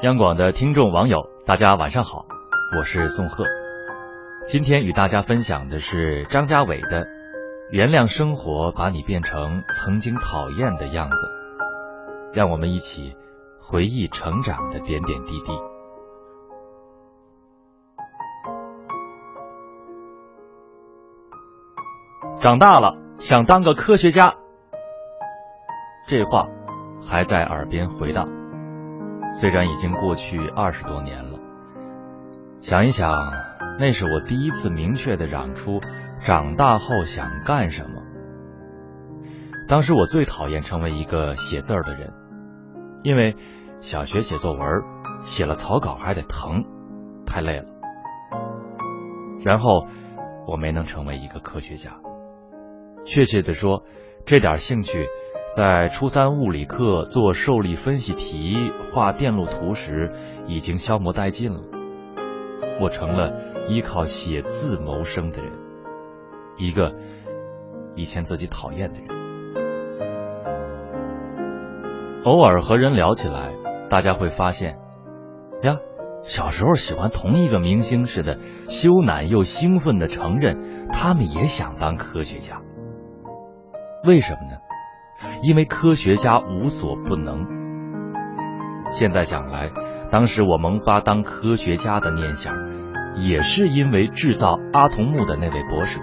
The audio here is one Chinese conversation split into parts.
央广的听众网友，大家晚上好，我是宋贺。今天与大家分享的是张家伟的《原谅生活把你变成曾经讨厌的样子》，让我们一起回忆成长的点点滴滴。长大了想当个科学家，这话还在耳边回荡。虽然已经过去二十多年了，想一想，那是我第一次明确的嚷出长大后想干什么。当时我最讨厌成为一个写字儿的人，因为小学写作文，写了草稿还得疼，太累了。然后我没能成为一个科学家，确切的说，这点兴趣。在初三物理课做受力分析题、画电路图时，已经消磨殆尽了。我成了依靠写字谋生的人，一个以前自己讨厌的人。偶尔和人聊起来，大家会发现，呀，小时候喜欢同一个明星似的，羞赧又兴奋的承认，他们也想当科学家。为什么呢？因为科学家无所不能。现在想来，当时我萌发当科学家的念想，也是因为制造阿童木的那位博士，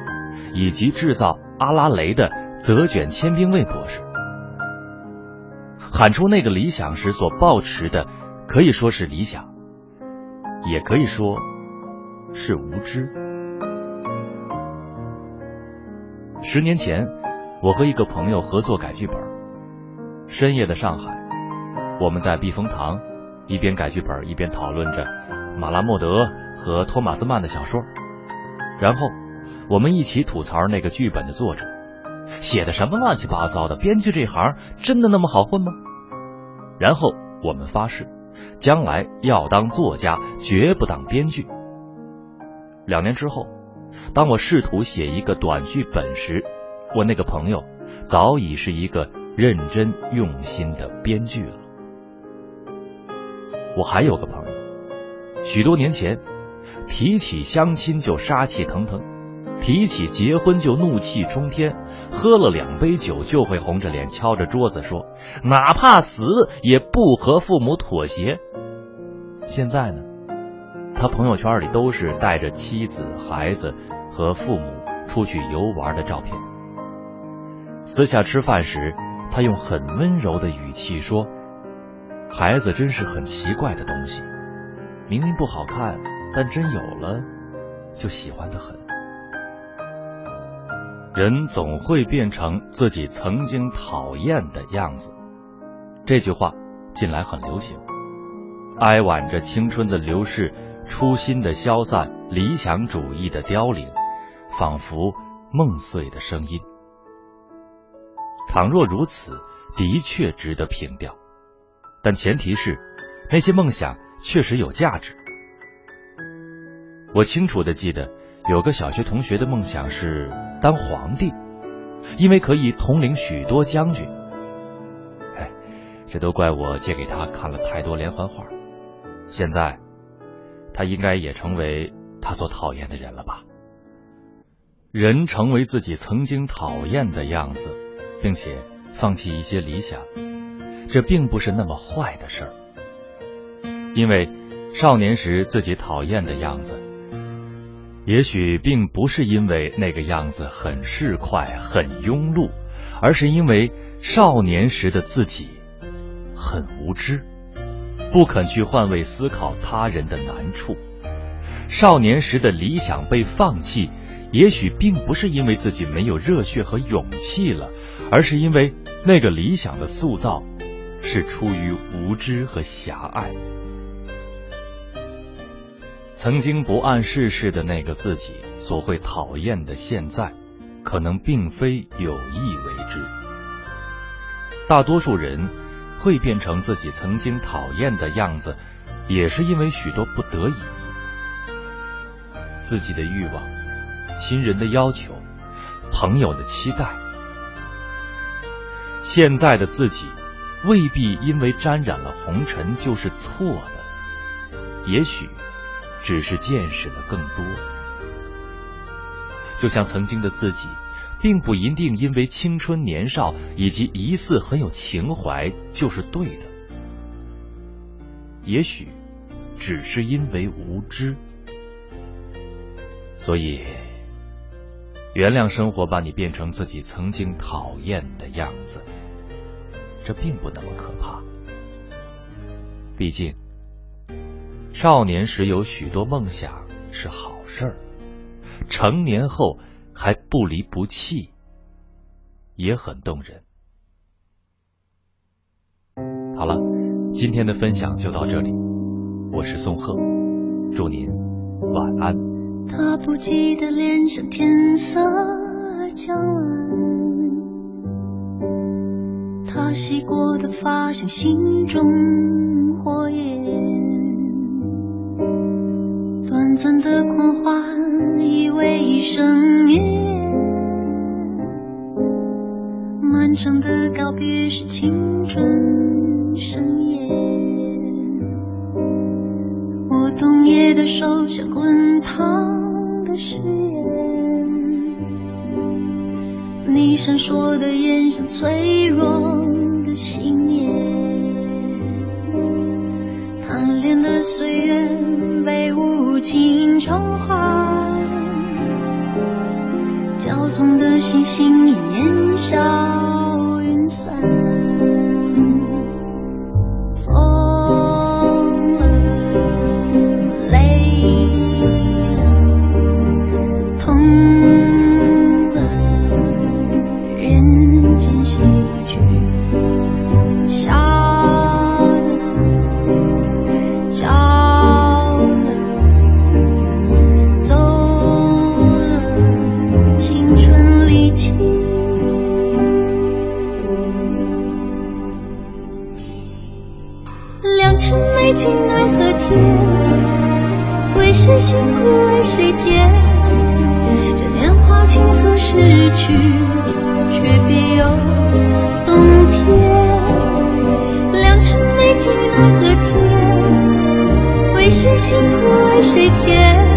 以及制造阿拉蕾的泽卷千兵卫博士。喊出那个理想时所抱持的，可以说是理想，也可以说是无知。十年前。我和一个朋友合作改剧本。深夜的上海，我们在避风塘，一边改剧本，一边讨论着马拉莫德和托马斯曼的小说。然后，我们一起吐槽那个剧本的作者写的什么乱七八糟的。编剧这行真的那么好混吗？然后我们发誓，将来要当作家，绝不当编剧。两年之后，当我试图写一个短剧本时，我那个朋友早已是一个认真用心的编剧了。我还有个朋友，许多年前提起相亲就杀气腾腾，提起结婚就怒气冲天，喝了两杯酒就会红着脸敲着桌子说：“哪怕死也不和父母妥协。”现在呢，他朋友圈里都是带着妻子、孩子和父母出去游玩的照片。私下吃饭时，他用很温柔的语气说：“孩子真是很奇怪的东西，明明不好看，但真有了，就喜欢的很。人总会变成自己曾经讨厌的样子。”这句话近来很流行，哀婉着青春的流逝、初心的消散、理想主义的凋零，仿佛梦碎的声音。倘若如此，的确值得凭吊，但前提是那些梦想确实有价值。我清楚的记得，有个小学同学的梦想是当皇帝，因为可以统领许多将军。哎，这都怪我借给他看了太多连环画，现在他应该也成为他所讨厌的人了吧？人成为自己曾经讨厌的样子。并且放弃一些理想，这并不是那么坏的事儿。因为少年时自己讨厌的样子，也许并不是因为那个样子很市侩、很庸碌，而是因为少年时的自己很无知，不肯去换位思考他人的难处。少年时的理想被放弃。也许并不是因为自己没有热血和勇气了，而是因为那个理想的塑造是出于无知和狭隘。曾经不谙世事的那个自己所会讨厌的现在，可能并非有意为之。大多数人会变成自己曾经讨厌的样子，也是因为许多不得已，自己的欲望。亲人的要求，朋友的期待，现在的自己未必因为沾染了红尘就是错的。也许只是见识了更多。就像曾经的自己，并不一定因为青春年少以及疑似很有情怀就是对的，也许只是因为无知。所以，原谅生活把你变成自己曾经讨厌的样子，这并不那么可怕。毕竟，少年时有许多梦想是好事儿，成年后还不离不弃，也很动人。好了，今天的分享就到这里，我是宋贺，祝您晚安。他不记得脸上天色将晚，他洗过的发像心中火焰，短暂的狂欢以为一生眠，漫长的告别是青春盛宴，我冬夜的手像滚烫。你闪烁的眼像脆弱的信念，贪恋的岁月被无情偿还，骄纵的星星良情美景奈何天，为谁辛苦为谁甜？这年华倾诉逝去，却别有冬天。良辰美景奈何天，为谁辛苦为谁甜？